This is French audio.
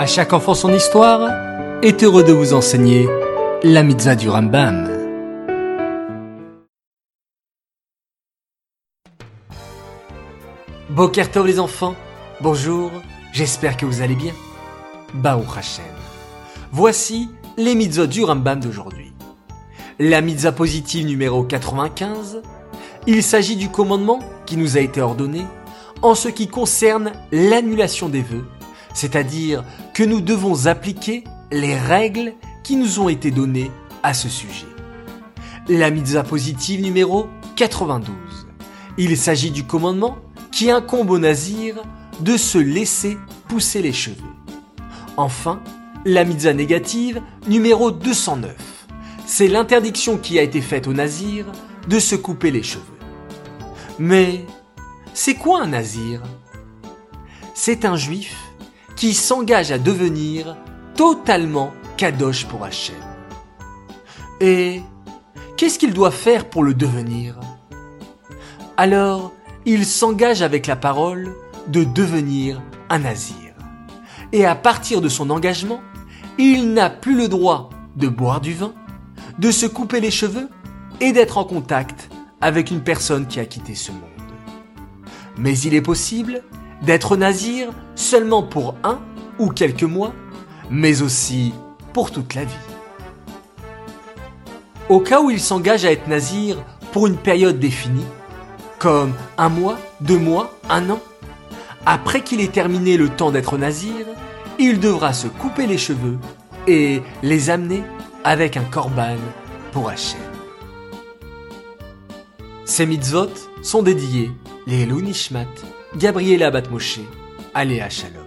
À chaque enfant son histoire est heureux de vous enseigner la mitzvah du Rambam. Bokertov les enfants, bonjour, j'espère que vous allez bien. Baruch Hashem. Voici les mitzvahs du Rambam d'aujourd'hui. La mitzvah positive numéro 95, il s'agit du commandement qui nous a été ordonné en ce qui concerne l'annulation des vœux, c'est-à-dire que nous devons appliquer les règles qui nous ont été données à ce sujet. La mitzvah positive numéro 92. Il s'agit du commandement qui incombe au nazir de se laisser pousser les cheveux. Enfin, la mitzvah négative numéro 209. C'est l'interdiction qui a été faite au nazir de se couper les cheveux. Mais c'est quoi un nazir? C'est un juif qui s'engage à devenir totalement kadosh pour Hachem. Et qu'est-ce qu'il doit faire pour le devenir? Alors, il s'engage avec la parole de devenir un nazir. Et à partir de son engagement, il n'a plus le droit de boire du vin, de se couper les cheveux et d'être en contact avec une personne qui a quitté ce monde. Mais il est possible d'être nazir seulement pour un ou quelques mois, mais aussi pour toute la vie. Au cas où il s'engage à être nazir pour une période définie, comme un mois, deux mois, un an, après qu'il ait terminé le temps d'être nazir, il devra se couper les cheveux et les amener avec un korban pour Hachem. Ces mitzvot sont dédiés les Nishmat, Gabriela Batmoshe, Aléa Shalom.